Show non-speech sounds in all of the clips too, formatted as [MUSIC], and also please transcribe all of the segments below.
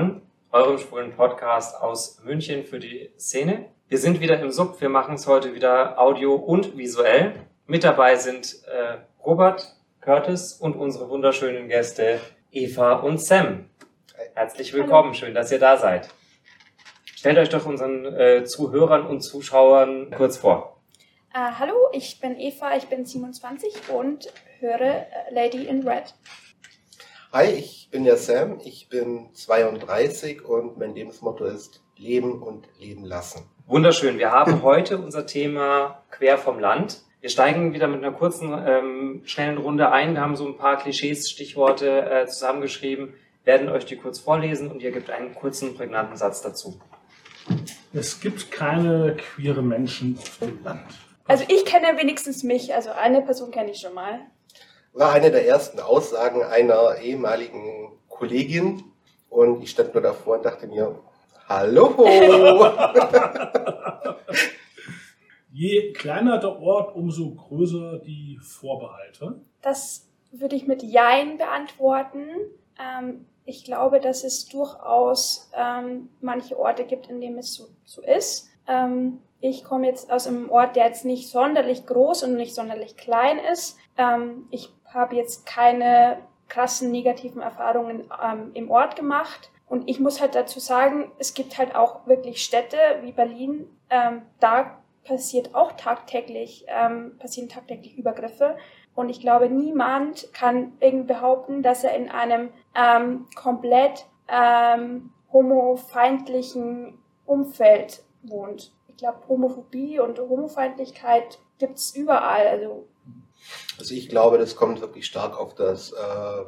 nebenan, eurem schwulen Podcast aus München für die Szene. Wir sind wieder im Sub, wir machen es heute wieder audio und visuell. Mit dabei sind äh, Robert, Curtis und unsere wunderschönen Gäste Eva und Sam. Herzlich willkommen, Hallo. schön, dass ihr da seid. Stellt euch doch unseren äh, Zuhörern und Zuschauern kurz vor. Uh, hallo, ich bin Eva, ich bin 27 und höre äh, Lady in Red. Hi, ich bin ja Sam, ich bin 32 und mein Lebensmotto ist Leben und Leben lassen. Wunderschön. Wir haben [LAUGHS] heute unser Thema quer vom Land. Wir steigen wieder mit einer kurzen, ähm, schnellen Runde ein. Wir haben so ein paar Klischees, Stichworte äh, zusammengeschrieben, werden euch die kurz vorlesen und ihr gebt einen kurzen, prägnanten Satz dazu. Es gibt keine queere Menschen auf dem Land. Also ich kenne wenigstens mich, also eine Person kenne ich schon mal war eine der ersten Aussagen einer ehemaligen Kollegin. Und ich stand nur davor und dachte mir, hallo! [LAUGHS] Je kleiner der Ort, umso größer die Vorbehalte. Das würde ich mit Jein beantworten. Ähm, ich glaube, dass es durchaus ähm, manche Orte gibt, in denen es so, so ist. Ähm, ich komme jetzt aus einem Ort, der jetzt nicht sonderlich groß und nicht sonderlich klein ist. Ähm, ich habe jetzt keine krassen negativen Erfahrungen ähm, im Ort gemacht. Und ich muss halt dazu sagen, es gibt halt auch wirklich Städte wie Berlin, ähm, da passiert auch tagtäglich, ähm, passieren tagtäglich Übergriffe. Und ich glaube, niemand kann irgendwie behaupten, dass er in einem ähm, komplett ähm, homofeindlichen Umfeld wohnt. Ich glaube, Homophobie und Homofeindlichkeit gibt's überall. Also also ich glaube, das kommt wirklich stark auf das äh,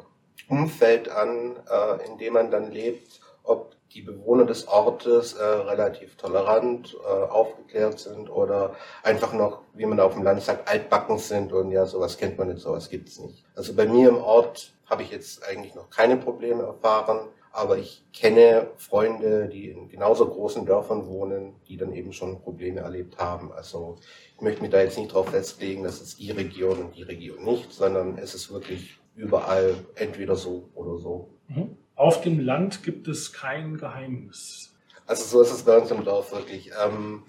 Umfeld an, äh, in dem man dann lebt, ob die Bewohner des Ortes äh, relativ tolerant, äh, aufgeklärt sind oder einfach noch, wie man auf dem Land sagt, altbacken sind und ja, sowas kennt man nicht, sowas gibt's nicht. Also bei mir im Ort habe ich jetzt eigentlich noch keine Probleme erfahren. Aber ich kenne Freunde, die in genauso großen Dörfern wohnen, die dann eben schon Probleme erlebt haben. Also ich möchte mich da jetzt nicht darauf festlegen, dass es die Region und die Region nicht, sondern es ist wirklich überall entweder so oder so. Mhm. Auf dem Land gibt es kein Geheimnis. Also so ist es bei uns im Dorf wirklich. Ähm,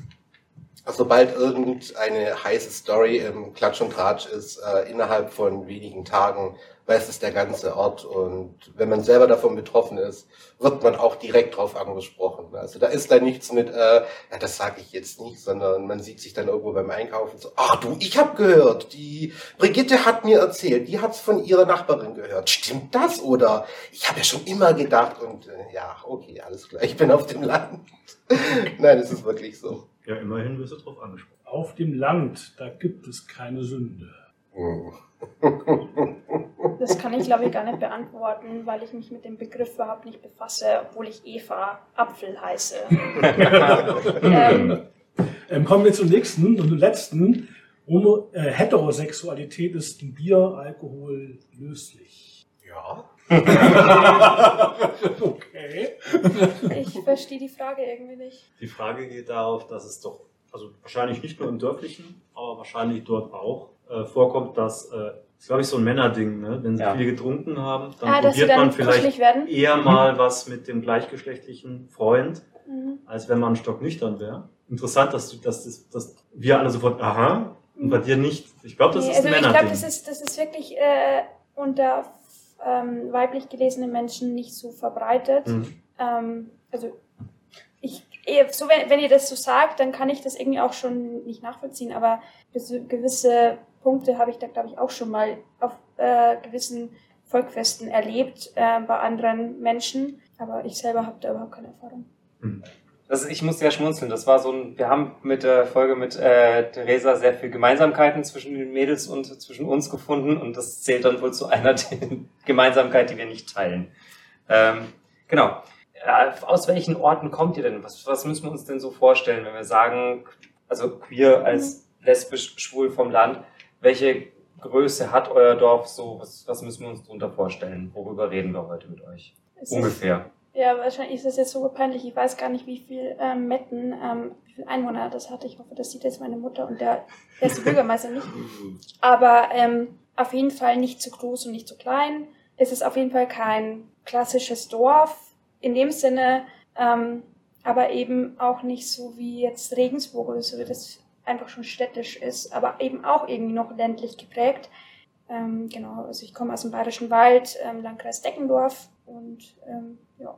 sobald irgendeine heiße Story im Klatsch und Tratsch ist, äh, innerhalb von wenigen Tagen weiß es der ganze Ort. Und wenn man selber davon betroffen ist, wird man auch direkt drauf angesprochen. Also da ist da nichts mit, äh, ja, das sage ich jetzt nicht, sondern man sieht sich dann irgendwo beim Einkaufen so, ach du, ich habe gehört, die Brigitte hat mir erzählt, die hat's von ihrer Nachbarin gehört. Stimmt das? Oder ich habe ja schon immer gedacht und äh, ja, okay, alles klar, ich bin auf dem Land. [LAUGHS] Nein, es ist wirklich so. Ja, immerhin wirst du drauf angesprochen. Auf dem Land, da gibt es keine Sünde. Oh. Das kann ich, glaube ich, gar nicht beantworten, weil ich mich mit dem Begriff überhaupt nicht befasse, obwohl ich Eva Apfel heiße. [LAUGHS] ähm, ähm, kommen wir zum nächsten und letzten. Homo, äh, Heterosexualität ist ein Bier, Alkohol löslich. Ja. [LAUGHS] okay. Ich verstehe die Frage irgendwie nicht. Die Frage geht darauf, dass es doch, also wahrscheinlich nicht nur im dörflichen, aber wahrscheinlich dort auch äh, vorkommt, dass äh, ist, glaube ich, so ein Männerding, ne? Wenn sie ja. viel getrunken haben, dann ah, probiert dann man vielleicht eher mal was mit dem gleichgeschlechtlichen Freund, mhm. als wenn man stocknüchtern wäre. Interessant, dass, du, dass, dass, dass wir alle sofort, aha, und bei dir nicht. Ich glaube, das nee, ist ein also Männerding. Ich glaube, das ist, das ist wirklich äh, unter ähm, weiblich gelesenen Menschen nicht so verbreitet. Mhm. Ähm, also ich, so wenn, wenn ihr das so sagt, dann kann ich das irgendwie auch schon nicht nachvollziehen, aber gewisse Punkte habe ich da, glaube ich, auch schon mal auf äh, gewissen Volkfesten erlebt äh, bei anderen Menschen. Aber ich selber habe da überhaupt keine Erfahrung. Hm. Das, ich muss ja schmunzeln. Das war so ein, wir haben mit der Folge mit äh, Theresa sehr viel Gemeinsamkeiten zwischen den Mädels und zwischen uns gefunden und das zählt dann wohl zu einer [LAUGHS] Gemeinsamkeit, die wir nicht teilen. Ähm, genau. Äh, aus welchen Orten kommt ihr denn? Was, was müssen wir uns denn so vorstellen, wenn wir sagen, also queer als mhm. lesbisch schwul vom Land? welche Größe hat euer Dorf so? Was, was müssen wir uns darunter vorstellen? Worüber reden wir heute mit euch? Es Ungefähr. Ist, ja, wahrscheinlich ist das jetzt so peinlich. Ich weiß gar nicht, wie viel ähm, Metten, ähm, wie viel Einwohner das hatte. Ich hoffe, das sieht jetzt meine Mutter und der erste Bürgermeister nicht. Aber ähm, auf jeden Fall nicht zu groß und nicht zu klein. ist es auf jeden Fall kein klassisches Dorf in dem Sinne, ähm, aber eben auch nicht so wie jetzt Regensburg oder so, wie das einfach schon städtisch ist, aber eben auch irgendwie noch ländlich geprägt. Ähm, genau, also ich komme aus dem Bayerischen Wald, ähm, Landkreis Deckendorf und ähm, ja.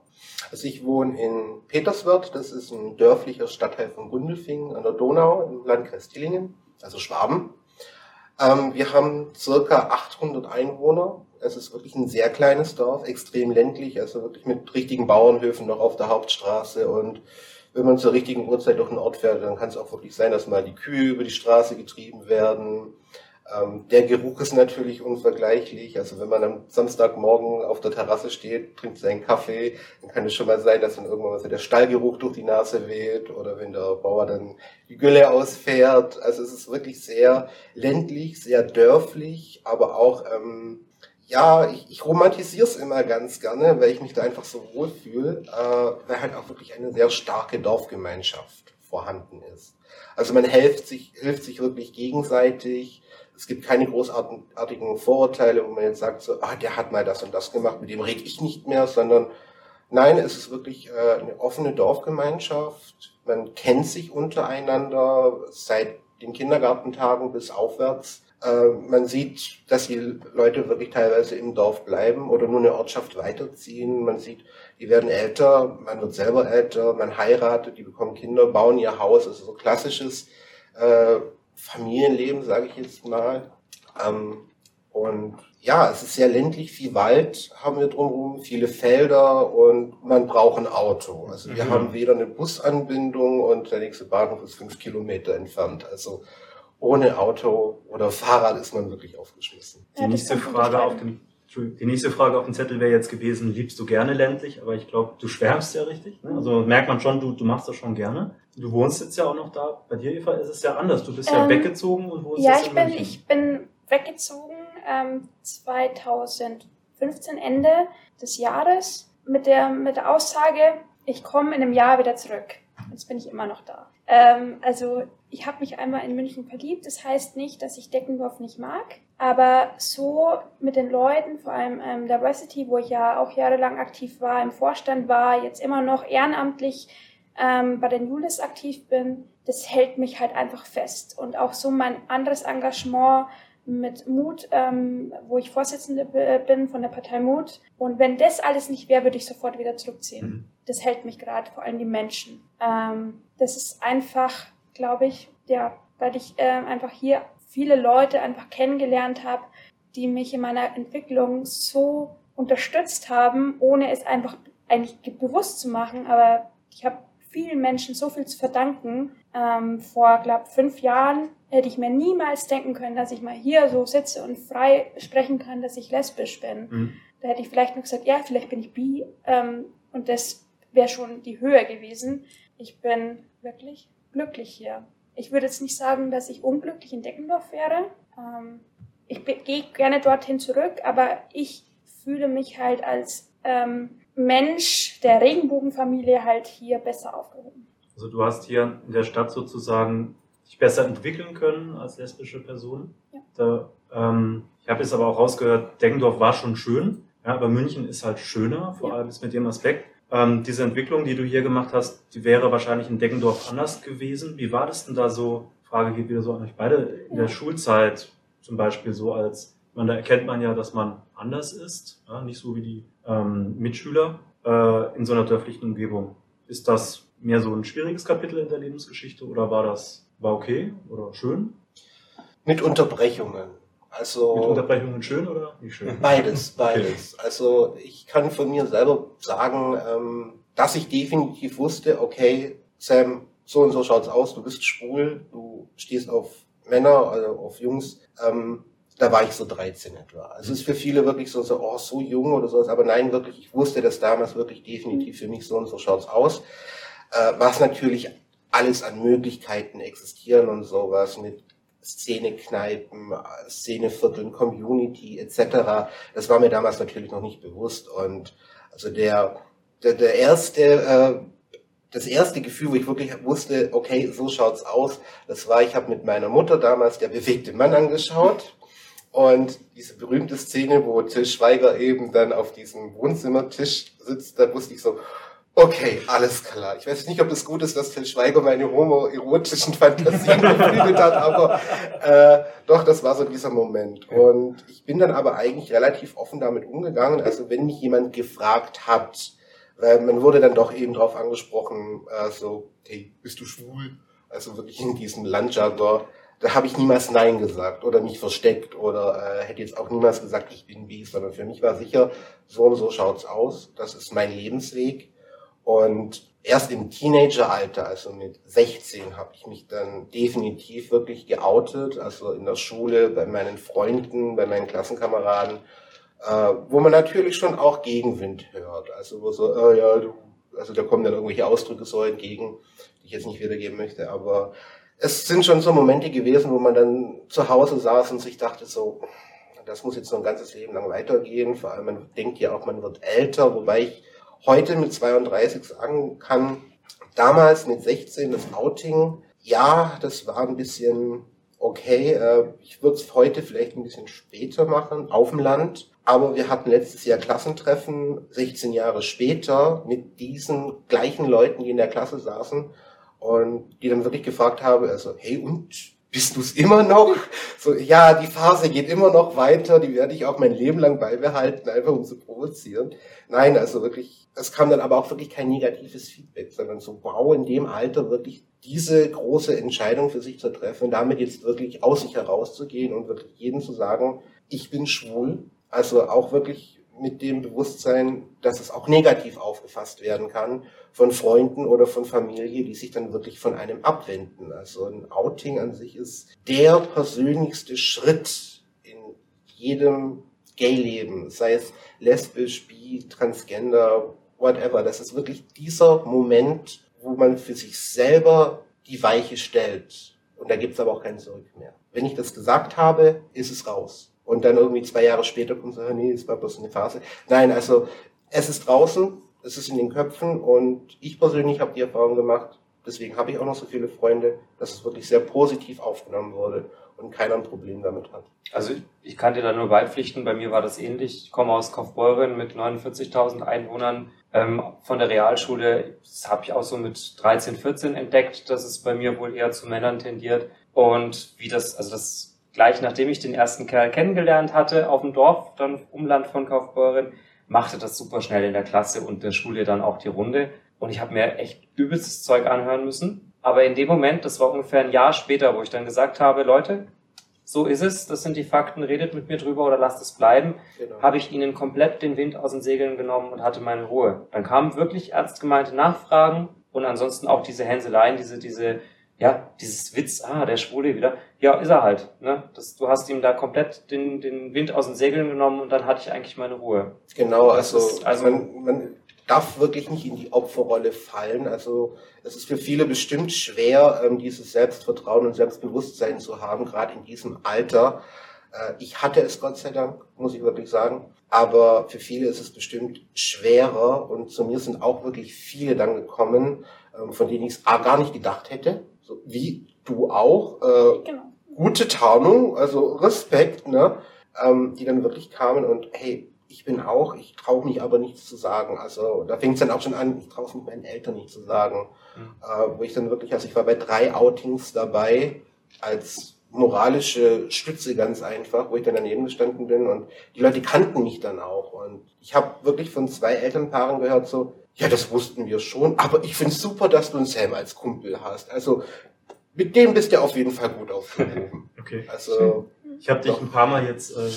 Also ich wohne in Peterswörth, das ist ein dörflicher Stadtteil von Gundelfingen an der Donau im Landkreis Dillingen, also Schwaben. Ähm, wir haben circa 800 Einwohner. Es ist wirklich ein sehr kleines Dorf, extrem ländlich, also wirklich mit richtigen Bauernhöfen noch auf der Hauptstraße und wenn man zur richtigen Uhrzeit durch den Ort fährt, dann kann es auch wirklich sein, dass mal die Kühe über die Straße getrieben werden. Ähm, der Geruch ist natürlich unvergleichlich. Also wenn man am Samstagmorgen auf der Terrasse steht, trinkt seinen Kaffee, dann kann es schon mal sein, dass dann irgendwann mal so der Stallgeruch durch die Nase weht oder wenn der Bauer dann die Gülle ausfährt. Also es ist wirklich sehr ländlich, sehr dörflich, aber auch ähm, ja, ich, ich romantisiere es immer ganz gerne, weil ich mich da einfach so wohlfühle, äh, weil halt auch wirklich eine sehr starke Dorfgemeinschaft vorhanden ist. Also man hilft sich, hilft sich wirklich gegenseitig. Es gibt keine großartigen Vorurteile, wo man jetzt sagt, so, ah, der hat mal das und das gemacht, mit dem rede ich nicht mehr, sondern nein, es ist wirklich äh, eine offene Dorfgemeinschaft. Man kennt sich untereinander seit den Kindergartentagen bis aufwärts. Äh, man sieht, dass die Leute wirklich teilweise im Dorf bleiben oder nur eine Ortschaft weiterziehen. Man sieht, die werden älter, man wird selber älter, man heiratet, die bekommen Kinder, bauen ihr Haus. Also so klassisches äh, Familienleben, sage ich jetzt mal. Ähm, und ja, es ist sehr ländlich, viel Wald haben wir drumherum, viele Felder und man braucht ein Auto. Also wir mhm. haben weder eine Busanbindung und der nächste Bahnhof ist fünf Kilometer entfernt. Also ohne Auto oder Fahrrad ist man wirklich aufgeschmissen. Die nächste Frage auf dem die nächste Frage auf dem Zettel wäre jetzt gewesen, liebst du gerne ländlich? Aber ich glaube, du schwärmst ja richtig. Ne? Also merkt man schon, du, du machst das schon gerne. Du wohnst jetzt ja auch noch da. Bei dir, Eva, ist es ja anders. Du bist ähm, ja weggezogen und wohnst ja, jetzt in ich bin, München. ich bin weggezogen ähm, 2015, Ende des Jahres, mit der, mit der Aussage, ich komme in einem Jahr wieder zurück. Jetzt bin ich immer noch da. Ähm, also ich habe mich einmal in München verliebt. Das heißt nicht, dass ich Deckendorf nicht mag. Aber so mit den Leuten, vor allem ähm, Diversity, wo ich ja auch jahrelang aktiv war, im Vorstand war, jetzt immer noch ehrenamtlich ähm, bei den Julis aktiv bin, das hält mich halt einfach fest. Und auch so mein anderes Engagement mit Mut, ähm, wo ich Vorsitzende bin von der Partei Mut. Und wenn das alles nicht wäre, würde ich sofort wieder zurückziehen. Mhm. Das hält mich gerade, vor allem die Menschen. Ähm, das ist einfach, glaube ich, ja, weil ich äh, einfach hier viele Leute einfach kennengelernt habe, die mich in meiner Entwicklung so unterstützt haben, ohne es einfach eigentlich bewusst zu machen. Aber ich habe vielen Menschen so viel zu verdanken. Ähm, vor, glaube fünf Jahren hätte ich mir niemals denken können, dass ich mal hier so sitze und frei sprechen kann, dass ich lesbisch bin. Mhm. Da hätte ich vielleicht noch gesagt, ja, vielleicht bin ich bi. Ähm, und das wäre schon die Höhe gewesen. Ich bin wirklich glücklich hier. Ich würde jetzt nicht sagen, dass ich unglücklich in Deckendorf wäre. Ähm, ich gehe gerne dorthin zurück, aber ich fühle mich halt als ähm, Mensch der Regenbogenfamilie halt hier besser aufgehoben. Also du hast hier in der Stadt sozusagen dich besser entwickeln können als lesbische Person. Ja. Da, ähm, ich habe jetzt aber auch rausgehört, Deckendorf war schon schön, ja, aber München ist halt schöner, vor ja. allem mit dem Aspekt. Ähm, diese Entwicklung, die du hier gemacht hast, die wäre wahrscheinlich in Deggendorf anders gewesen. Wie war das denn da so? Frage geht wieder so an euch beide. In der Schulzeit zum Beispiel so als, man, da erkennt man ja, dass man anders ist, ja, nicht so wie die ähm, Mitschüler äh, in so einer dörflichen Umgebung. Ist das mehr so ein schwieriges Kapitel in der Lebensgeschichte oder war das, war okay oder schön? Mit Unterbrechungen. Also, Mit Unterbrechungen schön oder nicht schön? Beides, [LAUGHS] beides. Okay. Also ich kann von mir selber sagen, ähm, dass ich definitiv wusste, okay, Sam, so und so schaut's aus, du bist schwul, du stehst auf Männer, also auf Jungs. Ähm, da war ich so 13 etwa. Also es ist für viele wirklich so, so, oh, so jung oder sowas, aber nein, wirklich, ich wusste das damals wirklich definitiv für mich, so und so schaut's aus. Äh, was natürlich alles an Möglichkeiten existieren und sowas mit Szenekneipen, Szenevierteln, Community etc. Das war mir damals natürlich noch nicht bewusst. Und also der, der, der erste, äh, das erste Gefühl, wo ich wirklich wusste, okay, so schaut's aus, das war, ich habe mit meiner Mutter damals der bewegte Mann angeschaut. Und diese berühmte Szene, wo Till Schweiger eben dann auf diesem Wohnzimmertisch sitzt, da wusste ich so, okay, alles klar. Ich weiß nicht, ob es gut ist, dass Till Schweiger meine homoerotischen [LAUGHS] Fantasien beflügelt hat, aber äh, doch, das war so dieser Moment. Und ich bin dann aber eigentlich relativ offen damit umgegangen. Also wenn mich jemand gefragt hat, weil man wurde dann doch eben drauf angesprochen, äh, so, hey, bist du schwul? Also wirklich in diesem Landjargon da habe ich niemals Nein gesagt oder mich versteckt oder äh, hätte jetzt auch niemals gesagt, ich bin wie, sondern für mich war sicher, so und so schaut's aus, das ist mein Lebensweg. Und erst im Teenageralter, also mit 16, habe ich mich dann definitiv wirklich geoutet, also in der Schule, bei meinen Freunden, bei meinen Klassenkameraden, äh, wo man natürlich schon auch Gegenwind hört. Also wo so, äh, ja, du, also da kommen dann irgendwelche Ausdrücke so entgegen, die ich jetzt nicht wiedergeben möchte, aber es sind schon so Momente gewesen, wo man dann zu Hause saß und sich dachte so, das muss jetzt so ein ganzes Leben lang weitergehen. Vor allem, man denkt ja auch, man wird älter, wobei ich heute mit 32 sagen kann, damals mit 16 das Outing, ja, das war ein bisschen okay. Äh, ich würde es heute vielleicht ein bisschen später machen, auf dem Land. Aber wir hatten letztes Jahr Klassentreffen, 16 Jahre später, mit diesen gleichen Leuten, die in der Klasse saßen und die dann wirklich gefragt habe, also, hey, und bist du es immer noch? So, ja, die Phase geht immer noch weiter, die werde ich auch mein Leben lang beibehalten, einfach um zu provozieren. Nein, also wirklich, es kam dann aber auch wirklich kein negatives Feedback, sondern so, wow, in dem Alter wirklich diese große Entscheidung für sich zu treffen, damit jetzt wirklich aus sich herauszugehen und wirklich jedem zu sagen, ich bin schwul. Also auch wirklich mit dem Bewusstsein, dass es auch negativ aufgefasst werden kann von Freunden oder von Familie, die sich dann wirklich von einem abwenden. Also ein Outing an sich ist der persönlichste Schritt in jedem Gay-Leben, sei es lesbisch, bi, transgender, whatever. Das ist wirklich dieser Moment, wo man für sich selber die Weiche stellt. Und da gibt es aber auch kein Zurück mehr. Wenn ich das gesagt habe, ist es raus und dann irgendwie zwei Jahre später kommt so, nee, es war bloß eine Phase. Nein, also es ist draußen, es ist in den Köpfen und ich persönlich habe die Erfahrung gemacht, deswegen habe ich auch noch so viele Freunde, dass es wirklich sehr positiv aufgenommen wurde und keiner ein Problem damit hat. Also ich kann dir da nur beipflichten, bei mir war das ähnlich. Ich komme aus Kaufbeuren mit 49.000 Einwohnern. Ähm, von der Realschule, das habe ich auch so mit 13, 14 entdeckt, dass es bei mir wohl eher zu Männern tendiert. Und wie das, also das gleich nachdem ich den ersten Kerl kennengelernt hatte auf dem Dorf, dann Umland von Kaufbeuren, machte das super schnell in der Klasse und der Schule dann auch die Runde. Und ich habe mir echt übelstes Zeug anhören müssen. Aber in dem Moment, das war ungefähr ein Jahr später, wo ich dann gesagt habe, Leute, so ist es, das sind die Fakten, redet mit mir drüber oder lasst es bleiben, genau. habe ich ihnen komplett den Wind aus den Segeln genommen und hatte meine Ruhe. Dann kamen wirklich ernst gemeinte Nachfragen und ansonsten auch diese Hänseleien, diese, diese ja, dieses Witz, ah, der Schwule wieder, ja, ist er halt. Ne? Das, du hast ihm da komplett den, den Wind aus den Segeln genommen und dann hatte ich eigentlich meine Ruhe. Genau, also, ist, also man, man darf wirklich nicht in die Opferrolle fallen. Also es ist für viele bestimmt schwer, ähm, dieses Selbstvertrauen und Selbstbewusstsein zu haben, gerade in diesem Alter. Äh, ich hatte es Gott sei Dank, muss ich wirklich sagen. Aber für viele ist es bestimmt schwerer und zu mir sind auch wirklich viele dann gekommen, ähm, von denen ich es gar nicht gedacht hätte so wie du auch. Äh, genau. Gute Tarnung, also Respekt, ne? Ähm, die dann wirklich kamen und hey, ich bin auch, ich traue mich aber nichts zu sagen. Also da fängt es dann auch schon an, ich traue es mit meinen Eltern nicht zu sagen. Mhm. Äh, wo ich dann wirklich, also ich war bei drei Outings dabei als moralische Stütze ganz einfach, wo ich dann daneben gestanden bin und die Leute kannten mich dann auch. Und ich habe wirklich von zwei Elternpaaren gehört, so, ja, das wussten wir schon, aber ich finde super, dass du einen Sam als Kumpel hast. Also mit dem bist du auf jeden Fall gut aufgehoben. [LAUGHS] okay. Also, ich habe dich ein paar Mal jetzt äh,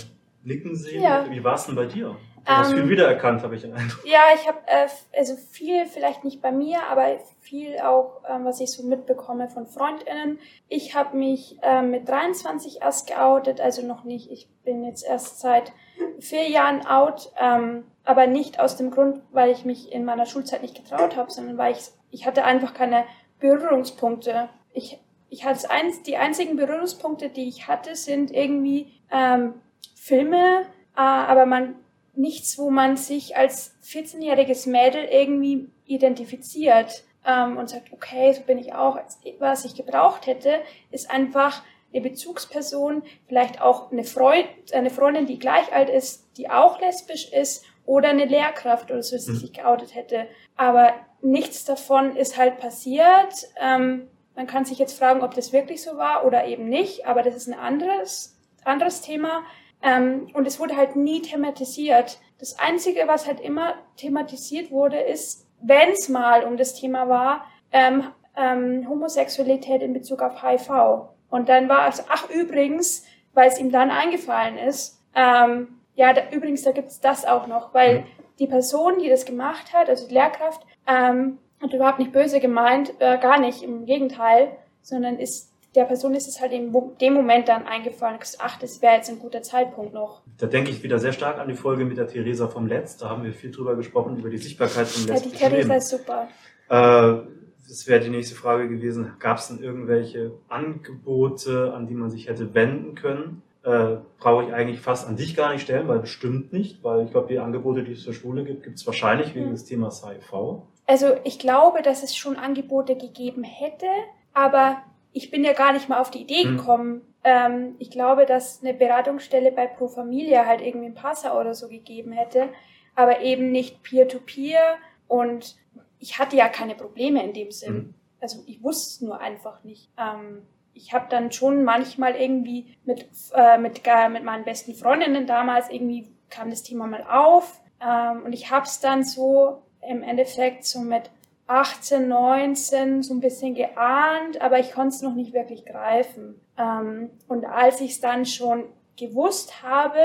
nicken sehen. Ja. Wie war es denn bei dir? Du hast viel ähm, wiedererkannt, habe ich den Eindruck. Ja, ich habe äh, also viel, vielleicht nicht bei mir, aber viel auch, ähm, was ich so mitbekomme von FreundInnen. Ich habe mich äh, mit 23 erst geoutet, also noch nicht. Ich bin jetzt erst seit vier Jahren out. Ähm, aber nicht aus dem Grund, weil ich mich in meiner Schulzeit nicht getraut habe, sondern weil ich, ich hatte einfach keine Berührungspunkte. Ich, ich hatte eins, die einzigen Berührungspunkte, die ich hatte, sind irgendwie ähm, Filme, äh, aber man nichts, wo man sich als 14-jähriges Mädel irgendwie identifiziert ähm, und sagt, okay, so bin ich auch. Was ich gebraucht hätte, ist einfach eine Bezugsperson, vielleicht auch eine, Freund, eine Freundin, die gleich alt ist, die auch lesbisch ist oder eine Lehrkraft oder so, die sich mhm. geoutet hätte. Aber nichts davon ist halt passiert. Ähm, man kann sich jetzt fragen, ob das wirklich so war oder eben nicht, aber das ist ein anderes, anderes Thema. Ähm, und es wurde halt nie thematisiert. Das Einzige, was halt immer thematisiert wurde, ist, wenn es mal um das Thema war, ähm, ähm, Homosexualität in Bezug auf HIV. Und dann war es, ach übrigens, weil es ihm dann eingefallen ist, ähm, ja, da, übrigens, da gibt's das auch noch, weil die Person, die das gemacht hat, also die Lehrkraft, ähm, hat überhaupt nicht böse gemeint, äh, gar nicht, im Gegenteil, sondern ist der Person ist es halt in dem Moment dann eingefallen, ach, das wäre jetzt ein guter Zeitpunkt noch. Da denke ich wieder sehr stark an die Folge mit der Theresa vom Letz. Da haben wir viel drüber gesprochen, über die Sichtbarkeit von Ja, die Theresa ist super. Äh, das wäre die nächste Frage gewesen. Gab es denn irgendwelche Angebote, an die man sich hätte wenden können? Äh, brauche ich eigentlich fast an dich gar nicht stellen, weil bestimmt nicht, weil ich glaube, die Angebote, die es zur Schule gibt, gibt es wahrscheinlich wegen hm. des Themas HIV. Also ich glaube, dass es schon Angebote gegeben hätte, aber ich bin ja gar nicht mal auf die Idee hm. gekommen. Ähm, ich glaube, dass eine Beratungsstelle bei Pro Familia halt irgendwie ein Passau oder so gegeben hätte, aber eben nicht Peer-to-Peer -peer und ich hatte ja keine Probleme in dem Sinn. Hm. Also ich wusste es nur einfach nicht. Ähm, ich habe dann schon manchmal irgendwie mit, äh, mit, äh, mit meinen besten Freundinnen damals irgendwie kam das Thema mal auf ähm, und ich habe es dann so im Endeffekt so mit 18, 19 so ein bisschen geahnt, aber ich konnte es noch nicht wirklich greifen. Ähm, und als ich es dann schon gewusst habe,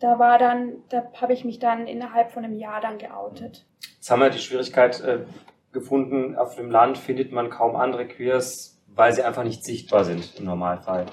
da war dann, da habe ich mich dann innerhalb von einem Jahr dann geoutet. Jetzt haben wir die Schwierigkeit äh, gefunden, auf dem Land findet man kaum andere Queers, weil sie einfach nicht sichtbar sind im Normalfall.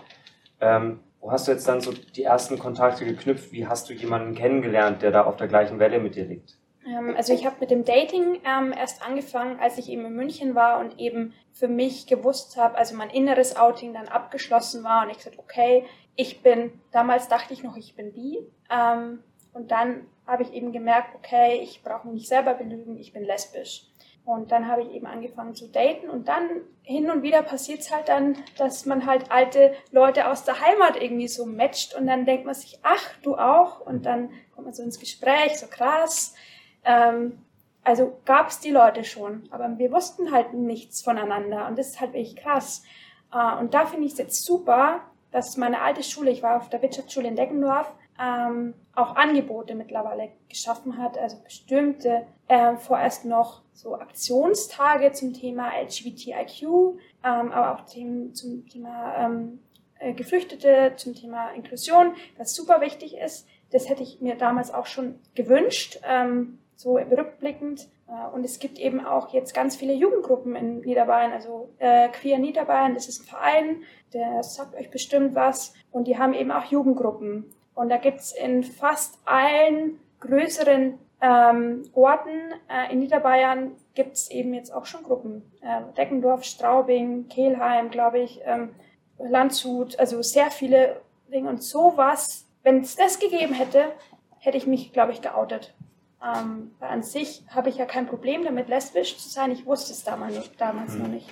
Ähm, wo hast du jetzt dann so die ersten Kontakte geknüpft? Wie hast du jemanden kennengelernt, der da auf der gleichen Welle mit dir liegt? Ähm, also ich habe mit dem Dating ähm, erst angefangen, als ich eben in München war und eben für mich gewusst habe, also mein inneres Outing dann abgeschlossen war und ich gesagt, okay, ich bin, damals dachte ich noch, ich bin bi. Ähm, und dann habe ich eben gemerkt, okay, ich brauche mich selber belügen, ich bin lesbisch. Und dann habe ich eben angefangen zu daten und dann hin und wieder passiert es halt dann, dass man halt alte Leute aus der Heimat irgendwie so matcht und dann denkt man sich, ach, du auch? Und dann kommt man so ins Gespräch, so krass. Ähm, also gab es die Leute schon, aber wir wussten halt nichts voneinander und das ist halt wirklich krass. Äh, und da finde ich es jetzt super, dass meine alte Schule, ich war auf der Wirtschaftsschule in Deckendorf, ähm, auch Angebote mittlerweile geschaffen hat, also bestimmte, äh, vorerst noch so Aktionstage zum Thema LGBTIQ, ähm, aber auch Themen zum Thema ähm, äh, Geflüchtete, zum Thema Inklusion, was super wichtig ist. Das hätte ich mir damals auch schon gewünscht. Ähm, so rückblickend. Äh, und es gibt eben auch jetzt ganz viele Jugendgruppen in Niederbayern, also äh, Queer Niederbayern, das ist ein Verein, der sagt euch bestimmt was. Und die haben eben auch Jugendgruppen. Und da gibt's in fast allen größeren ähm, Orten äh, in Niederbayern gibt's eben jetzt auch schon Gruppen. Äh, Deckendorf, Straubing, Kehlheim, glaube ich, ähm, Landshut, also sehr viele Dinge. Und sowas, wenn es das gegeben hätte, hätte ich mich, glaube ich, geoutet. Ähm, weil an sich habe ich ja kein Problem damit, lesbisch zu sein. Ich wusste es damals, damals hm. noch nicht.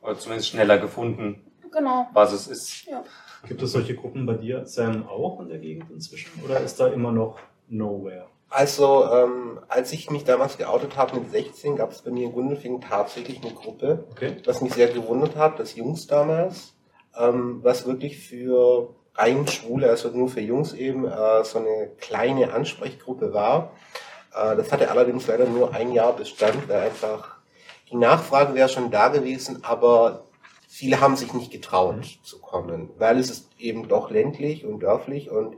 Oder zumindest schneller gefunden, genau. was es ist. Ja. Gibt es solche Gruppen bei dir, Sam, auch in der Gegend inzwischen? Oder ist da immer noch Nowhere? Also, ähm, als ich mich damals geoutet habe mit 16, gab es bei mir in Gundelfingen tatsächlich eine Gruppe, okay. was mich sehr gewundert hat, das Jungs damals, ähm, was wirklich für rein Schwule, also nur für Jungs eben, äh, so eine kleine Ansprechgruppe war. Äh, das hatte allerdings leider nur ein Jahr Bestand, weil einfach die Nachfrage wäre schon da gewesen, aber viele haben sich nicht getraut mhm. zu kommen, weil es ist eben doch ländlich und dörflich und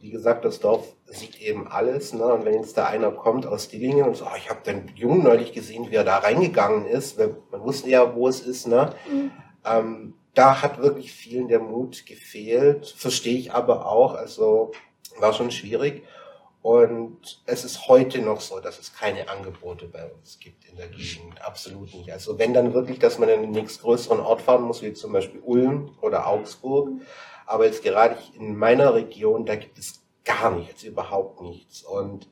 wie gesagt, das Dorf sieht eben alles. Ne? Und wenn jetzt da einer kommt aus Dillingen und so, oh, ich habe den Jungen neulich gesehen, wie er da reingegangen ist, man wusste ja, wo es ist, ne? Mhm. Ähm, da hat wirklich vielen der Mut gefehlt. Verstehe ich aber auch. Also war schon schwierig. Und es ist heute noch so, dass es keine Angebote bei uns gibt in der Gegend. Absolut nicht. Also wenn dann wirklich, dass man in den nächstgrößeren Ort fahren muss, wie zum Beispiel Ulm oder Augsburg. Aber jetzt gerade in meiner Region, da gibt es gar nichts, überhaupt nichts. Und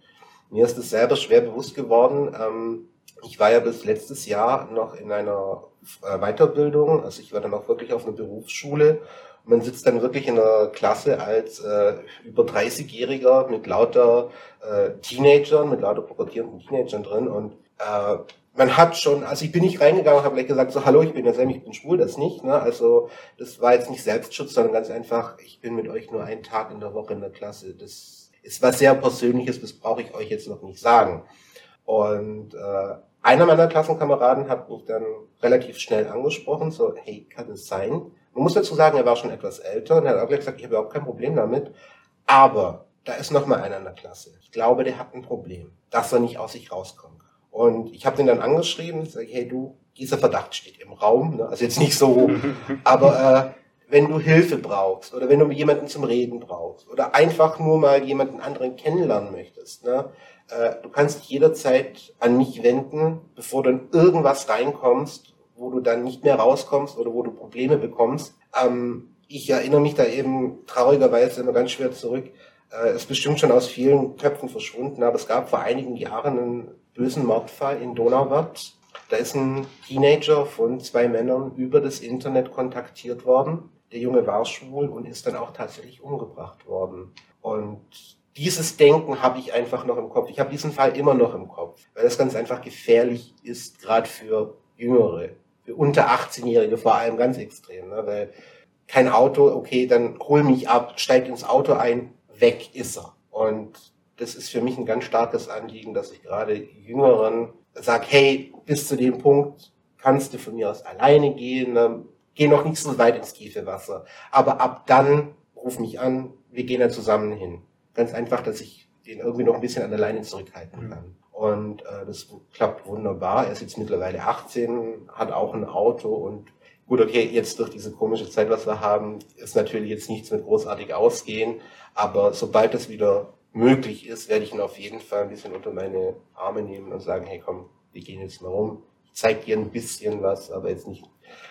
mir ist es selber schwer bewusst geworden. Ähm, ich war ja bis letztes Jahr noch in einer äh, Weiterbildung. Also ich war dann auch wirklich auf einer Berufsschule man sitzt dann wirklich in der Klasse als äh, über 30-Jähriger mit lauter äh, Teenagern, mit lauter pubertierenden Teenagern drin und äh, man hat schon, also ich bin nicht reingegangen und habe gleich gesagt, so hallo, ich bin der Sam, ich bin schwul, das nicht. Ne? Also das war jetzt nicht Selbstschutz, sondern ganz einfach, ich bin mit euch nur einen Tag in der Woche in der Klasse. Das ist was sehr Persönliches, das brauche ich euch jetzt noch nicht sagen. Und äh, einer meiner Klassenkameraden hat mich dann relativ schnell angesprochen, so, hey, kann es sein? Man muss dazu sagen, er war schon etwas älter und er hat auch gleich gesagt, ich habe überhaupt kein Problem damit. Aber da ist noch mal einer in der Klasse. Ich glaube, der hat ein Problem, dass er nicht aus sich rauskommt. Und ich habe den dann angeschrieben, sage, hey du, dieser Verdacht steht im Raum, ne? also jetzt nicht so, [LAUGHS] aber äh, wenn du Hilfe brauchst oder wenn du jemanden zum Reden brauchst oder einfach nur mal jemanden anderen kennenlernen möchtest, ne? äh, du kannst dich jederzeit an mich wenden, bevor du in irgendwas reinkommst, wo du dann nicht mehr rauskommst oder wo du Probleme bekommst. Ähm, ich erinnere mich da eben traurigerweise immer ganz schwer zurück. Äh, ist bestimmt schon aus vielen Köpfen verschwunden, aber es gab vor einigen Jahren einen bösen Mordfall in Donauwörth. Da ist ein Teenager von zwei Männern über das Internet kontaktiert worden. Der Junge war schwul und ist dann auch tatsächlich umgebracht worden. Und dieses Denken habe ich einfach noch im Kopf. Ich habe diesen Fall immer noch im Kopf, weil das ganz einfach gefährlich ist, gerade für Jüngere, unter 18-Jährige vor allem ganz extrem. Ne? Weil kein Auto, okay, dann hol mich ab, steig ins Auto ein, weg ist er. Und das ist für mich ein ganz starkes Anliegen, dass ich gerade Jüngeren sage, hey, bis zu dem Punkt kannst du von mir aus alleine gehen, ne? geh noch nicht so weit ins tiefe Wasser. Aber ab dann ruf mich an, wir gehen da zusammen hin. Ganz einfach, dass ich den irgendwie noch ein bisschen an der Leine zurückhalten mhm. kann. Und äh, das klappt wunderbar. Er ist jetzt mittlerweile 18, hat auch ein Auto und gut, okay, jetzt durch diese komische Zeit, was wir haben, ist natürlich jetzt nichts mit großartig ausgehen. Aber sobald das wieder möglich ist, werde ich ihn auf jeden Fall ein bisschen unter meine Arme nehmen und sagen, hey komm, wir gehen jetzt mal rum. Ich zeig dir ein bisschen was, aber jetzt nicht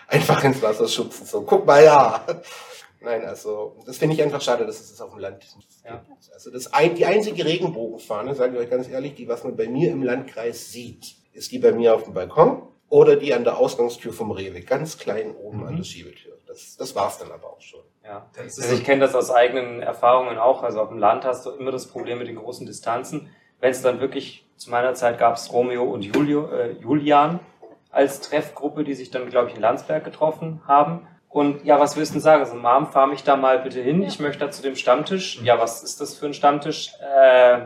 einfach ins Wasser schubsen, so, guck mal, ja. Nein, also, das finde ich einfach schade, dass es das auf dem Land nicht ja. gibt. Also, das, die einzige Regenbogenfahne, sage ich euch ganz ehrlich, die, was man bei mir im Landkreis sieht, ist die bei mir auf dem Balkon oder die an der Ausgangstür vom Rewe, ganz klein oben mhm. an der Schiebetür. Das, das war's dann aber auch schon. Ja, also ich kenne das aus eigenen Erfahrungen auch. Also auf dem Land hast du immer das Problem mit den großen Distanzen. Wenn es dann wirklich, zu meiner Zeit gab es Romeo und Julio, äh, Julian als Treffgruppe, die sich dann, glaube ich, in Landsberg getroffen haben. Und ja, was willst du denn sagen? Also, Mom, fahr mich da mal bitte hin. Ich möchte da zu dem Stammtisch. Ja, was ist das für ein Stammtisch? Äh,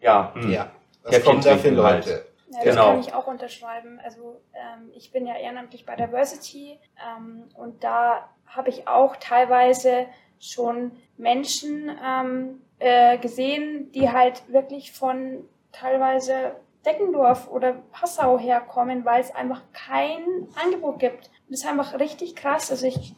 ja, hm. ja. Was kommen da für Leute? Halt. Ja, das genau. kann ich auch unterschreiben. Also ähm, ich bin ja ehrenamtlich bei Diversity ähm, und da habe ich auch teilweise schon Menschen ähm, äh, gesehen, die halt wirklich von teilweise Deckendorf oder Passau herkommen, weil es einfach kein Angebot gibt. Und das ist einfach richtig krass. Also ich,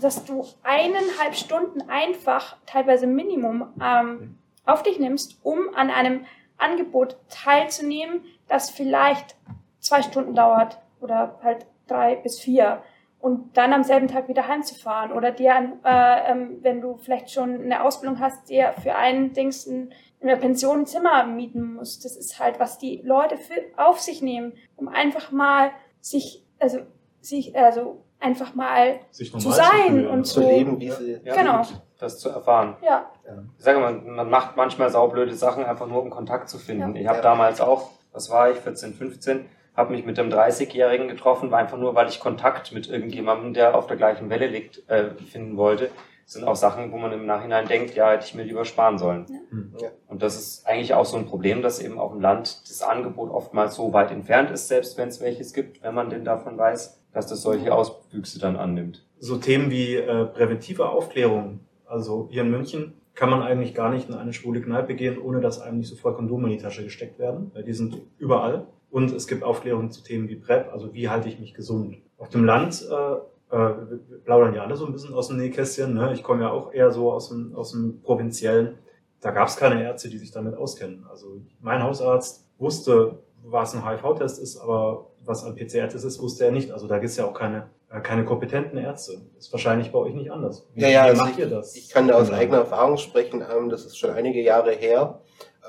dass du eineinhalb Stunden einfach, teilweise Minimum, ähm, auf dich nimmst, um an einem Angebot teilzunehmen, das vielleicht zwei Stunden dauert oder halt drei bis vier und dann am selben Tag wieder heimzufahren oder dir, äh, ähm, wenn du vielleicht schon eine Ausbildung hast, dir für einen Dings ein, in der Pension ein Zimmer mieten musst. Das ist halt, was die Leute für, auf sich nehmen, um einfach mal sich, also sich, also einfach mal zu sein und zu leben, wie sie ja, genau. das zu erfahren. Ja. Ich sage mal, man macht manchmal saublöde Sachen einfach nur, um Kontakt zu finden. Ja. Ich habe ja. damals auch, was war ich, 14, 15, habe mich mit einem 30-Jährigen getroffen, einfach nur, weil ich Kontakt mit irgendjemandem, der auf der gleichen Welle liegt, äh, finden wollte. Das sind auch Sachen, wo man im Nachhinein denkt, ja, hätte ich mir lieber sparen sollen. Hm. Ja. Und das ist eigentlich auch so ein Problem, dass eben auch im Land das Angebot oftmals so weit entfernt ist, selbst wenn es welches gibt, wenn man denn davon weiß, dass das solche Auswüchse dann annimmt. So Themen wie äh, präventive Aufklärung, also hier in München kann man eigentlich gar nicht in eine schwule Kneipe gehen, ohne dass einem nicht sofort Kondome in die Tasche gesteckt werden, weil die sind überall. Und es gibt Aufklärung zu Themen wie PrEP, also wie halte ich mich gesund. Auf dem Land äh, wir plaudern ja alle so ein bisschen aus dem Nähkästchen. Ne? Ich komme ja auch eher so aus dem, aus dem Provinziellen. Da gab es keine Ärzte, die sich damit auskennen. Also mein Hausarzt wusste, was ein HIV-Test ist, aber was ein PCR-Test ist, wusste er nicht. Also da gibt es ja auch keine, äh, keine kompetenten Ärzte. Das ist wahrscheinlich bei euch nicht anders. Wie, ja, ja, also macht ich, ihr das? Ich kann da aus eigener Erfahrung sprechen. Ähm, das ist schon einige Jahre her.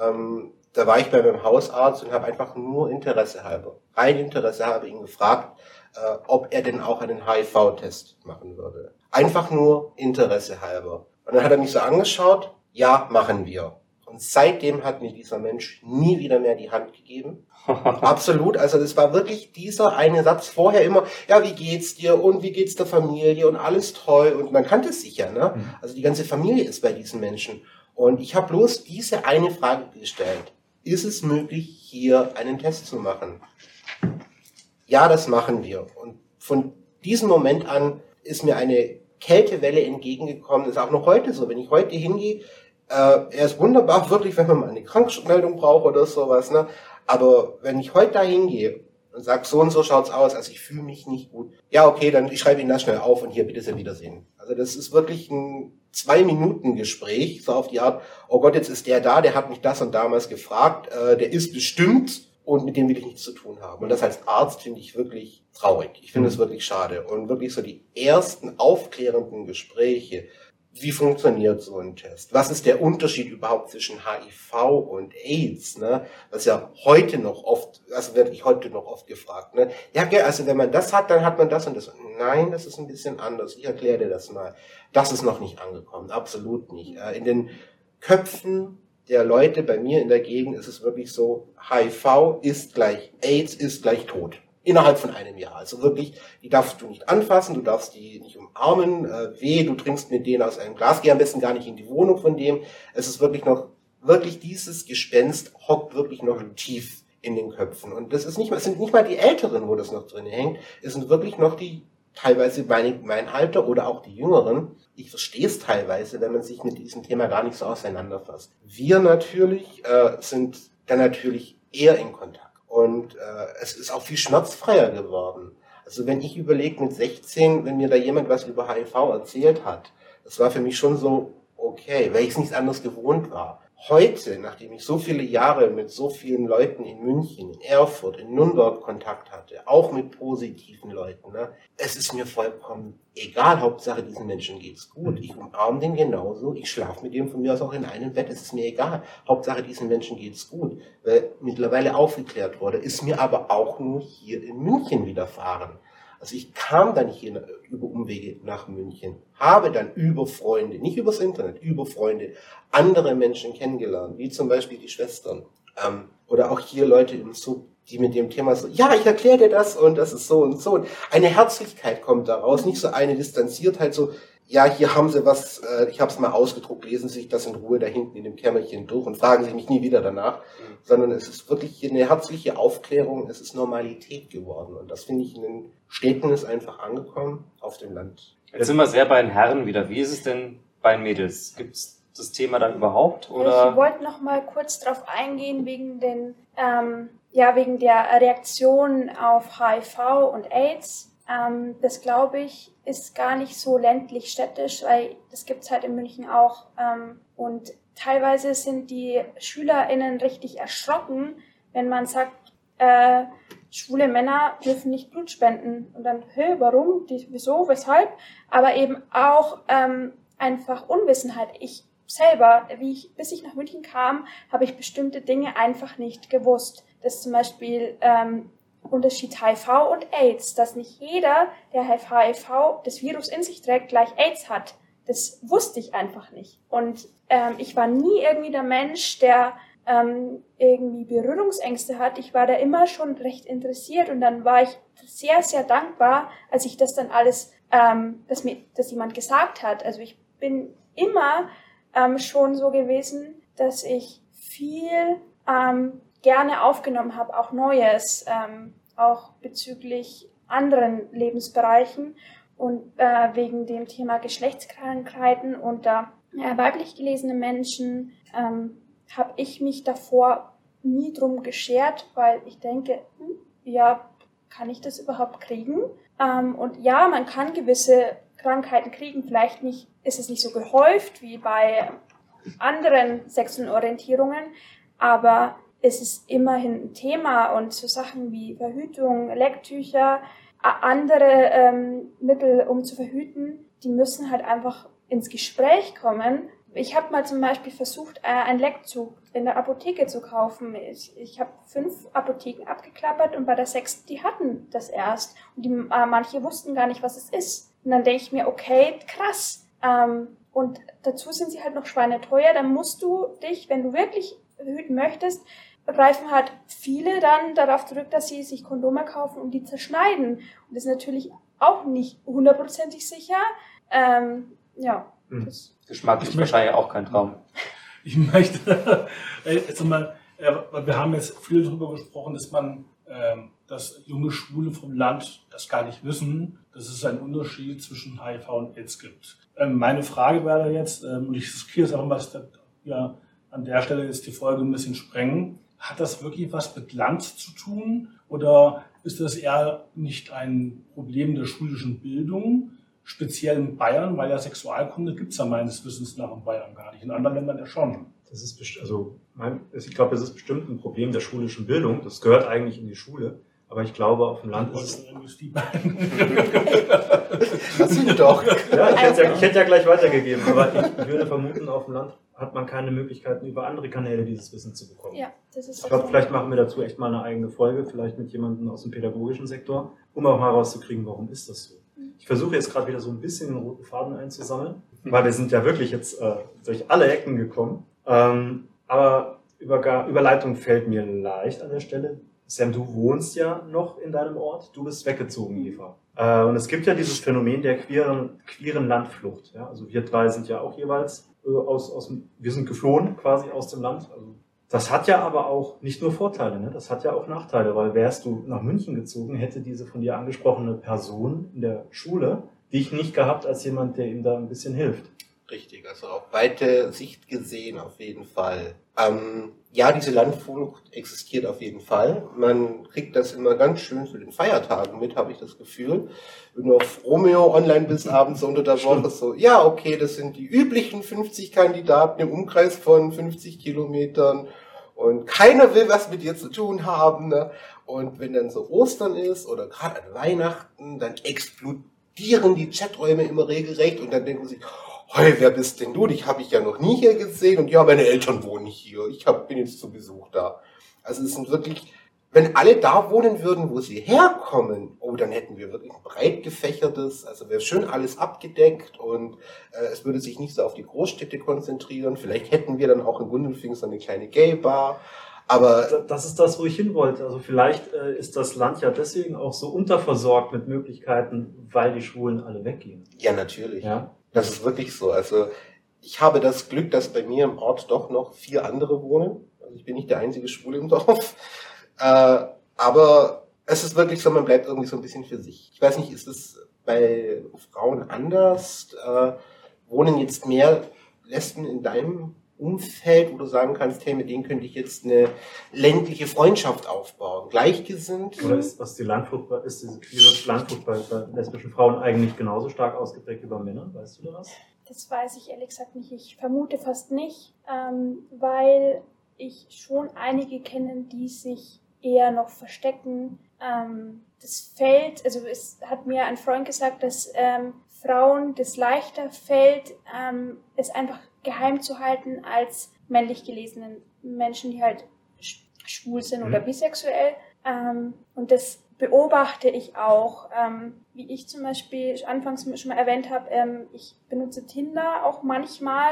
Ähm, da war ich bei meinem Hausarzt und habe einfach nur Interesse halber, rein Interesse habe ihn gefragt, äh, ob er denn auch einen HIV-Test machen würde. Einfach nur Interesse halber. Und dann hat er mich so angeschaut, ja, machen wir. Und seitdem hat mir dieser Mensch nie wieder mehr die Hand gegeben. [LAUGHS] Absolut. Also das war wirklich dieser eine Satz vorher immer, ja, wie geht's dir und wie geht's der Familie und alles toll. Und man kannte es sicher, ne? Mhm. Also die ganze Familie ist bei diesen Menschen. Und ich habe bloß diese eine Frage gestellt. Ist es möglich, hier einen Test zu machen? Ja, das machen wir. Und von diesem Moment an ist mir eine Kältewelle entgegengekommen. Das ist auch noch heute so. Wenn ich heute hingehe, äh, er ist wunderbar, wirklich, wenn man mal eine Krankmeldung braucht oder sowas. Ne? Aber wenn ich heute da hingehe und sage, so und so schaut's aus, also ich fühle mich nicht gut, ja, okay, dann ich schreibe Ihnen das schnell auf und hier, bitte sehr wiedersehen. Also das ist wirklich ein zwei Minuten Gespräch, so auf die Art, oh Gott, jetzt ist der da, der hat mich das und damals gefragt, äh, der ist bestimmt und mit dem will ich nichts zu tun haben. Und das als Arzt finde ich wirklich traurig. Ich finde es mhm. wirklich schade. Und wirklich so die ersten aufklärenden Gespräche, wie funktioniert so ein Test? Was ist der Unterschied überhaupt zwischen HIV und AIDS? Ne? Das ist ja heute noch oft, also werde ich heute noch oft gefragt. Ne? Ja, also wenn man das hat, dann hat man das und das. Nein, das ist ein bisschen anders. Ich erkläre dir das mal. Das ist noch nicht angekommen, absolut nicht. Äh, in den Köpfen der Leute bei mir in der Gegend ist es wirklich so, HIV ist gleich AIDS ist gleich tot innerhalb von einem Jahr. Also wirklich, die darfst du nicht anfassen, du darfst die nicht umarmen, äh, weh, du trinkst mit denen aus einem Glas, geh am besten gar nicht in die Wohnung von dem. Es ist wirklich noch, wirklich dieses Gespenst hockt wirklich noch tief in den Köpfen. Und das ist nicht mal, es sind nicht mal die Älteren, wo das noch drin hängt, es sind wirklich noch die, teilweise mein, mein Alter oder auch die Jüngeren. Ich verstehe es teilweise, wenn man sich mit diesem Thema gar nicht so auseinanderfasst. Wir natürlich äh, sind dann natürlich eher in Kontakt. Und äh, es ist auch viel schmerzfreier geworden. Also wenn ich überlege mit 16, wenn mir da jemand was über HIV erzählt hat, das war für mich schon so okay, weil ich es nichts anderes gewohnt war heute, nachdem ich so viele Jahre mit so vielen Leuten in München, in Erfurt, in Nürnberg Kontakt hatte, auch mit positiven Leuten, ne, es ist mir vollkommen egal. Hauptsache, diesen Menschen geht's gut. Ich umarme den genauso. Ich schlafe mit dem von mir aus auch in einem Bett. Es ist mir egal. Hauptsache, diesen Menschen geht's gut. Weil mittlerweile aufgeklärt wurde, ist mir aber auch nur hier in München widerfahren. Also ich kam dann hier über Umwege nach München, habe dann über Freunde, nicht übers Internet, über Freunde, andere Menschen kennengelernt, wie zum Beispiel die Schwestern. Ähm, oder auch hier Leute im Zug, die mit dem Thema so, ja, ich erkläre dir das und das ist so und so. Eine Herzlichkeit kommt daraus, nicht so eine Distanziertheit, so, ja, hier haben Sie was, äh, ich habe es mal ausgedruckt, lesen Sie sich das in Ruhe da hinten in dem Kämmerchen durch und fragen Sie mich nie wieder danach, mhm. sondern es ist wirklich eine herzliche Aufklärung, es ist Normalität geworden und das finde ich in den Städten ist einfach angekommen, auf dem Land. Jetzt sind wir sehr bei den Herren wieder. Wie ist es denn bei den Mädels? Gibt es das Thema dann überhaupt? Oder? Ich wollte noch mal kurz darauf eingehen wegen den, ähm, ja, wegen der Reaktion auf HIV und AIDS. Ähm, das glaube ich ist gar nicht so ländlich städtisch, weil das gibt es halt in München auch. Ähm, und teilweise sind die SchülerInnen richtig erschrocken, wenn man sagt, äh, schwule Männer dürfen nicht Blut spenden. Und dann, hä, warum? Die, wieso? Weshalb? Aber eben auch ähm, einfach Unwissenheit. Ich selber, wie ich, bis ich nach München kam, habe ich bestimmte Dinge einfach nicht gewusst. Das zum Beispiel ähm, Unterschied HIV und AIDS, dass nicht jeder, der HIV das Virus in sich trägt, gleich AIDS hat. Das wusste ich einfach nicht. Und ähm, ich war nie irgendwie der Mensch, der ähm, irgendwie Berührungsängste hat. Ich war da immer schon recht interessiert und dann war ich sehr, sehr dankbar, als ich das dann alles, ähm, dass mir dass jemand gesagt hat. Also ich bin immer ähm, schon so gewesen, dass ich viel ähm, gerne aufgenommen habe, auch Neues, ähm, auch bezüglich anderen Lebensbereichen und äh, wegen dem Thema Geschlechtskrankheiten unter äh, weiblich gelesene Menschen ähm, habe ich mich davor nie drum geschert, weil ich denke, hm, ja, kann ich das überhaupt kriegen? Ähm, und ja, man kann gewisse Krankheiten kriegen, vielleicht nicht, ist es nicht so gehäuft wie bei anderen sexuellen Orientierungen, aber es ist immerhin ein Thema und so Sachen wie Verhütung, Lecktücher, andere ähm, Mittel, um zu verhüten, die müssen halt einfach ins Gespräch kommen. Ich habe mal zum Beispiel versucht, äh, einen Leckzug in der Apotheke zu kaufen. Ich, ich habe fünf Apotheken abgeklappert und bei der sechsten, die hatten das erst. Und die, äh, manche wussten gar nicht, was es ist. Und dann denke ich mir, okay, krass. Ähm, und dazu sind sie halt noch schweineteuer. Dann musst du dich, wenn du wirklich hüten möchtest, greifen halt viele dann darauf zurück, dass sie sich Kondome kaufen und die zerschneiden. Und das ist natürlich auch nicht hundertprozentig sicher. Ähm, ja. Hm. Geschmacklich wahrscheinlich auch kein Traum. [LAUGHS] Ich möchte, äh, jetzt mal, äh, wir haben jetzt viel darüber gesprochen, dass man, äh, dass junge Schwule vom Land das gar nicht wissen, dass es einen Unterschied zwischen HIV und AIDS gibt. Ähm, meine Frage wäre jetzt, ähm, und ich riskiere es auch mal, ja, an der Stelle jetzt die Folge ein bisschen sprengen. Hat das wirklich was mit Land zu tun oder ist das eher nicht ein Problem der schulischen Bildung, speziell in Bayern, weil ja Sexualkunde gibt es ja meines Wissens nach in Bayern gar nicht, in anderen Ländern ja schon. Das ist also ich glaube, es ist bestimmt ein Problem der schulischen Bildung. Das gehört eigentlich in die Schule. Aber ich glaube, auf dem Land ist es. [LAUGHS] Das sind doch. Ja, ich hätte, ja, ich hätte ja gleich weitergegeben, aber ich, ich würde vermuten, auf dem Land hat man keine Möglichkeiten, über andere Kanäle dieses Wissen zu bekommen. Ja, das ist ich glaube, vielleicht machen wir dazu echt mal eine eigene Folge, vielleicht mit jemandem aus dem pädagogischen Sektor, um auch mal rauszukriegen, warum ist das so. Mhm. Ich versuche jetzt gerade wieder so ein bisschen den roten Faden einzusammeln, weil wir sind ja wirklich jetzt äh, durch alle Ecken gekommen. Ähm, aber Überga Überleitung fällt mir leicht an der Stelle. Sam, du wohnst ja noch in deinem Ort, du bist weggezogen, Eva. Äh, und es gibt ja dieses Phänomen der queeren, queeren Landflucht. Ja? Also wir drei sind ja auch jeweils aus, aus wir sind geflohen quasi aus dem Land. Also das hat ja aber auch nicht nur Vorteile, ne? das hat ja auch Nachteile, weil wärst du nach München gezogen, hätte diese von dir angesprochene Person in der Schule dich nicht gehabt als jemand, der ihm da ein bisschen hilft. Richtig, also auf weite Sicht gesehen auf jeden Fall. Ähm, ja, diese Landflucht existiert auf jeden Fall. Man kriegt das immer ganz schön zu den Feiertagen mit, habe ich das Gefühl. Wenn du auf Romeo online bist, abends unter der Woche so, ja, okay, das sind die üblichen 50 Kandidaten im Umkreis von 50 Kilometern und keiner will was mit dir zu tun haben. Ne? Und wenn dann so Ostern ist oder gerade an Weihnachten, dann explodieren die Chaträume immer regelrecht und dann denken sie, hey, wer bist denn du? Dich habe ich ja noch nie hier gesehen und ja, meine Eltern wohnen hier. Ich hab, bin jetzt zu Besuch da. Also es sind wirklich, wenn alle da wohnen würden, wo sie herkommen, oh, dann hätten wir wirklich ein breit gefächertes, also wäre schön alles abgedeckt und äh, es würde sich nicht so auf die Großstädte konzentrieren. Vielleicht hätten wir dann auch in Gundelfing so eine kleine Gay-Bar. Aber das ist das, wo ich hin wollte. Also vielleicht äh, ist das Land ja deswegen auch so unterversorgt mit Möglichkeiten, weil die Schwulen alle weggehen. Ja, natürlich. Ja. Das ist wirklich so. Also ich habe das Glück, dass bei mir im Ort doch noch vier andere wohnen. Also ich bin nicht der einzige Schwule im [LAUGHS] Dorf. Äh, aber es ist wirklich so, man bleibt irgendwie so ein bisschen für sich. Ich weiß nicht, ist es bei Frauen anders? Äh, wohnen jetzt mehr Lesben in deinem Umfeld, wo du sagen kannst, hey, mit denen könnte ich jetzt eine ländliche Freundschaft aufbauen, gleichgesinnt. Oder ist, was die Landflucht, ist diese queere Landflucht bei, bei lesbischen Frauen eigentlich genauso stark ausgeprägt wie bei Männern? Weißt du da was? Das weiß ich ehrlich gesagt nicht. Ich vermute fast nicht, ähm, weil ich schon einige kenne, die sich eher noch verstecken. Ähm, das fällt, also es hat mir ein Freund gesagt, dass ähm, Frauen das leichter fällt, ähm, es einfach geheim zu halten als männlich gelesenen Menschen, die halt schwul sind mhm. oder bisexuell. Ähm, und das beobachte ich auch, ähm, wie ich zum Beispiel anfangs schon mal erwähnt habe, ähm, ich benutze Tinder auch manchmal.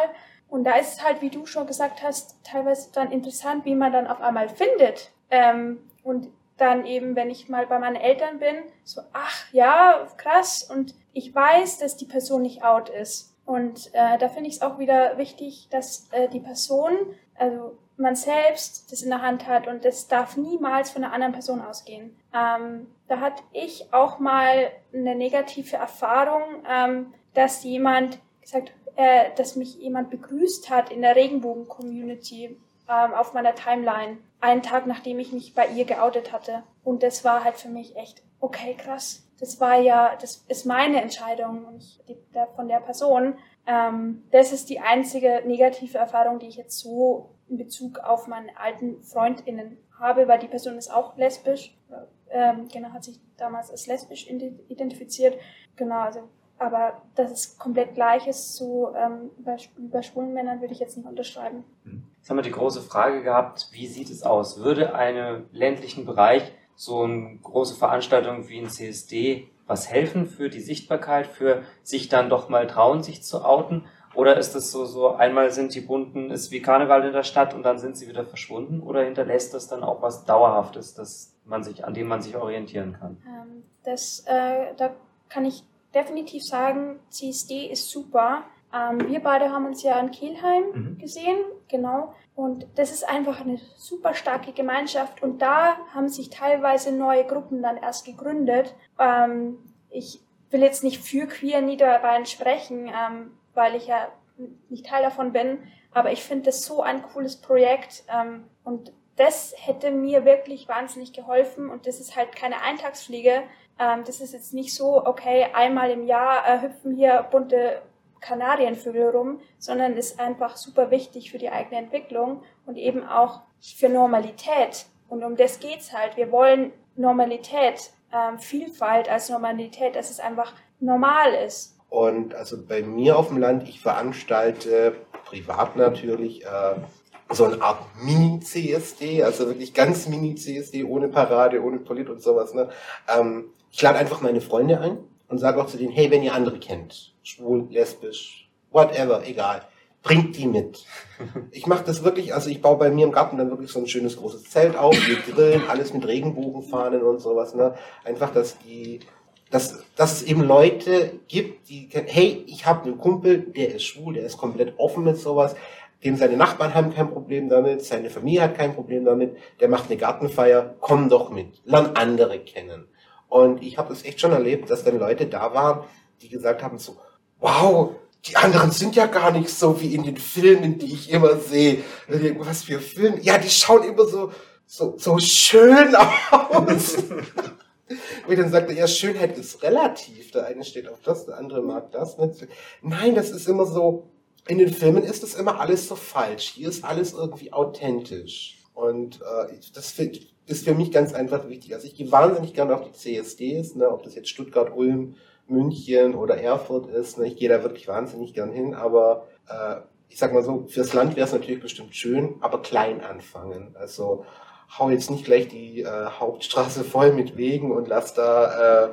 Und da ist es halt, wie du schon gesagt hast, teilweise dann interessant, wie man dann auf einmal findet. Ähm, und dann eben, wenn ich mal bei meinen Eltern bin, so, ach ja, krass. Und ich weiß, dass die Person nicht out ist. Und äh, da finde ich es auch wieder wichtig, dass äh, die Person, also man selbst das in der Hand hat und das darf niemals von einer anderen Person ausgehen. Ähm, da hatte ich auch mal eine negative Erfahrung, ähm, dass jemand gesagt, äh, dass mich jemand begrüßt hat in der Regenbogen-Community ähm, auf meiner Timeline, einen Tag nachdem ich mich bei ihr geoutet hatte. Und das war halt für mich echt, okay, krass das war ja, das ist meine Entscheidung von der Person. Ähm, das ist die einzige negative Erfahrung, die ich jetzt so in Bezug auf meine alten FreundInnen habe, weil die Person ist auch lesbisch, ähm, genau, hat sich damals als lesbisch identifiziert. Genau, also, aber dass es komplett gleich ist zu ähm, bei, schwulen Männern, würde ich jetzt nicht unterschreiben. Jetzt haben wir die große Frage gehabt, wie sieht es aus? Würde einen ländlichen Bereich so eine große Veranstaltung wie ein CSD was helfen für die Sichtbarkeit, für sich dann doch mal trauen, sich zu outen? Oder ist es so, so einmal sind die Bunten, ist wie Karneval in der Stadt und dann sind sie wieder verschwunden? Oder hinterlässt das dann auch was Dauerhaftes, das man sich, an dem man sich orientieren kann? Ähm, das, äh, da kann ich definitiv sagen, CSD ist super. Ähm, wir beide haben uns ja in Kielheim mhm. gesehen, genau. Und das ist einfach eine super starke Gemeinschaft. Und da haben sich teilweise neue Gruppen dann erst gegründet. Ähm, ich will jetzt nicht für Queer Niederrhein sprechen, ähm, weil ich ja nicht Teil davon bin. Aber ich finde das so ein cooles Projekt. Ähm, und das hätte mir wirklich wahnsinnig geholfen. Und das ist halt keine Eintagsfliege. Ähm, das ist jetzt nicht so, okay, einmal im Jahr äh, hüpfen hier bunte Kanarienvögel rum, sondern ist einfach super wichtig für die eigene Entwicklung und eben auch für Normalität. Und um das geht's halt. Wir wollen Normalität, ähm, Vielfalt als Normalität, dass es einfach normal ist. Und also bei mir auf dem Land, ich veranstalte privat natürlich äh, so eine Art Mini-CSD, also wirklich ganz Mini-CSD, ohne Parade, ohne Polit und sowas. Ne? Ähm, ich lade einfach meine Freunde ein und sage auch zu denen, hey, wenn ihr andere kennt, schwul, lesbisch, whatever, egal, bringt die mit. [LAUGHS] Ich mache das wirklich, also ich baue bei mir im Garten dann wirklich so ein schönes großes Zelt auf, wir grillen, alles mit Regenbogenfahnen und sowas. Ne? Einfach, dass die, dass, dass es eben Leute gibt, die, hey, ich habe einen Kumpel, der ist schwul, der ist komplett offen mit sowas, dem seine Nachbarn haben kein Problem damit, seine Familie hat kein Problem damit, der macht eine Gartenfeier, komm doch mit, lern andere kennen. Und ich habe es echt schon erlebt, dass dann Leute da waren, die gesagt haben so, wow, die anderen sind ja gar nicht so wie in den Filmen, die ich immer sehe. Was für Filme. Ja, die schauen immer so, so, so schön [LAUGHS] aus. [LAUGHS] Und dann sagt er, ja, Schönheit ist relativ. Der eine steht auf das, der andere mag das. Nein, das ist immer so, in den Filmen ist das immer alles so falsch. Hier ist alles irgendwie authentisch. Und äh, das finde ist für mich ganz einfach wichtig. Also ich gehe wahnsinnig gerne auf die CSDs, ne, ob das jetzt Stuttgart, Ulm, München oder Erfurt ist. Ne, ich gehe da wirklich wahnsinnig gern hin, aber äh, ich sag mal so, fürs Land wäre es natürlich bestimmt schön, aber klein anfangen. Also hau jetzt nicht gleich die äh, Hauptstraße voll mit Wegen und lass da äh,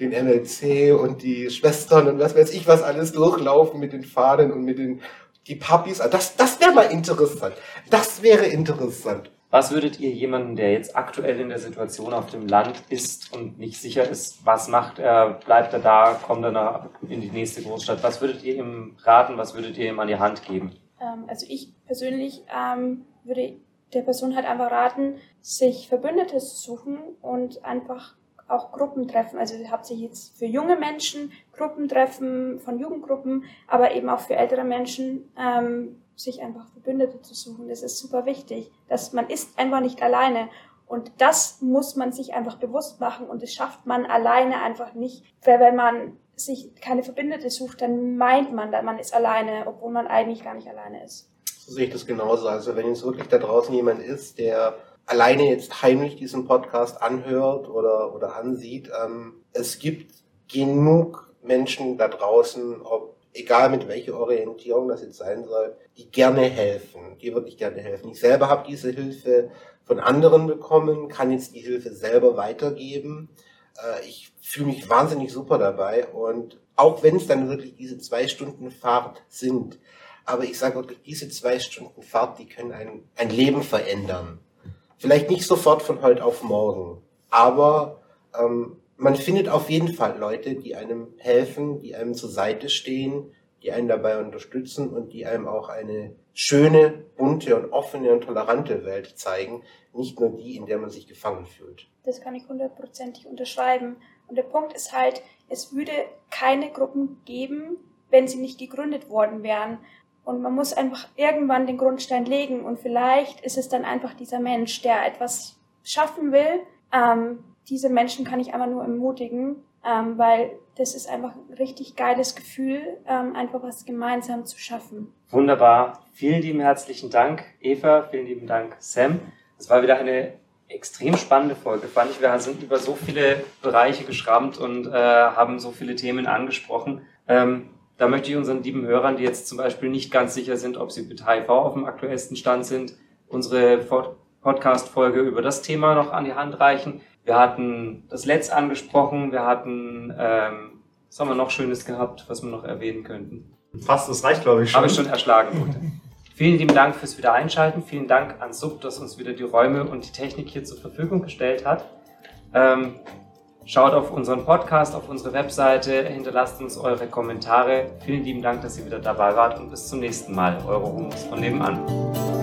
den MLC und die Schwestern und was weiß ich was alles durchlaufen mit den Fahnen und mit den die Puppies. Das, das wäre mal interessant. Das wäre interessant. Was würdet ihr jemanden, der jetzt aktuell in der Situation auf dem Land ist und nicht sicher ist, was macht er, bleibt er da, kommt er nach, in die nächste Großstadt, was würdet ihr ihm raten, was würdet ihr ihm an die Hand geben? Ähm, also ich persönlich ähm, würde der Person halt einfach raten, sich Verbündete zu suchen und einfach auch Gruppentreffen, also hauptsächlich jetzt für junge Menschen, Gruppentreffen von Jugendgruppen, aber eben auch für ältere Menschen, ähm, sich einfach Verbündete zu suchen. Das ist super wichtig, dass man ist einfach nicht alleine. Und das muss man sich einfach bewusst machen und das schafft man alleine einfach nicht. Weil wenn man sich keine Verbündete sucht, dann meint man, man ist alleine, obwohl man eigentlich gar nicht alleine ist. So sehe ich das genauso. Also wenn jetzt wirklich da draußen jemand ist, der alleine jetzt heimlich diesen Podcast anhört oder, oder ansieht, ähm, es gibt genug Menschen da draußen, ob egal mit welcher Orientierung das jetzt sein soll, die gerne helfen, die wirklich gerne helfen. Ich selber habe diese Hilfe von anderen bekommen, kann jetzt die Hilfe selber weitergeben. Äh, ich fühle mich wahnsinnig super dabei und auch wenn es dann wirklich diese zwei Stunden Fahrt sind, aber ich sage wirklich, diese zwei Stunden Fahrt, die können ein, ein Leben verändern. Vielleicht nicht sofort von heute auf morgen, aber ähm, man findet auf jeden Fall Leute, die einem helfen, die einem zur Seite stehen, die einen dabei unterstützen und die einem auch eine schöne, bunte und offene und tolerante Welt zeigen, nicht nur die, in der man sich gefangen fühlt. Das kann ich hundertprozentig unterschreiben. Und der Punkt ist halt, es würde keine Gruppen geben, wenn sie nicht gegründet worden wären. Und man muss einfach irgendwann den Grundstein legen. Und vielleicht ist es dann einfach dieser Mensch, der etwas schaffen will, ähm, diese Menschen kann ich einfach nur ermutigen, ähm, weil das ist einfach ein richtig geiles Gefühl, ähm, einfach was gemeinsam zu schaffen. Wunderbar. Vielen lieben herzlichen Dank, Eva. Vielen lieben Dank, Sam. Es war wieder eine extrem spannende Folge, fand ich. Wir sind über so viele Bereiche geschrammt und äh, haben so viele Themen angesprochen. Ähm, da möchte ich unseren lieben Hörern, die jetzt zum Beispiel nicht ganz sicher sind, ob sie mit HIV auf dem aktuellsten Stand sind, unsere Podcast-Folge über das Thema noch an die Hand reichen. Wir hatten das Let's angesprochen, wir hatten, ähm, was haben wir noch Schönes gehabt, was wir noch erwähnen könnten? Fast, das reicht, glaube ich, schon. Habe ich schon erschlagen. [LAUGHS] Vielen lieben Dank fürs Wiedereinschalten. Vielen Dank an Sub, dass uns wieder die Räume und die Technik hier zur Verfügung gestellt hat. Ähm, schaut auf unseren Podcast, auf unsere Webseite, hinterlasst uns eure Kommentare. Vielen lieben Dank, dass ihr wieder dabei wart und bis zum nächsten Mal. Eure Humus von nebenan.